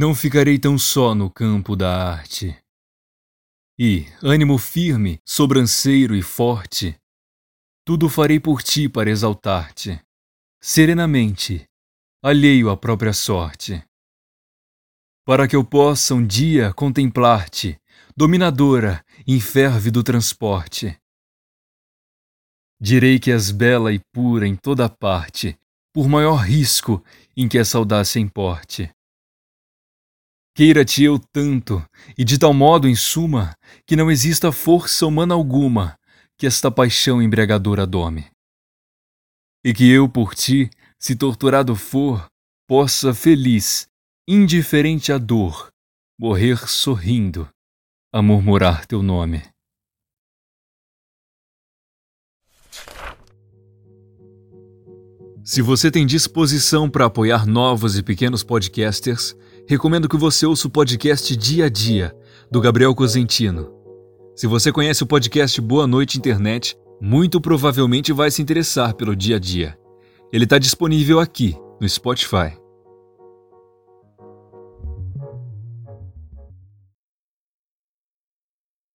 Não ficarei tão só no campo da arte. E, ânimo firme, sobranceiro e forte, tudo farei por ti para exaltar-te, serenamente, alheio à própria sorte. Para que eu possa um dia contemplar-te, dominadora, inférvido transporte. Direi que és bela e pura em toda parte, por maior risco em que a saudácia importe. Queira-te eu tanto, e de tal modo, em suma, que não exista força humana alguma que esta paixão embriagadora dome. E que eu por ti, se torturado for, possa feliz, indiferente à dor, morrer sorrindo, a murmurar teu nome. Se você tem disposição para apoiar novos e pequenos podcasters, recomendo que você ouça o podcast Dia a Dia, do Gabriel Cosentino. Se você conhece o podcast Boa Noite Internet, muito provavelmente vai se interessar pelo dia a dia. Ele está disponível aqui, no Spotify.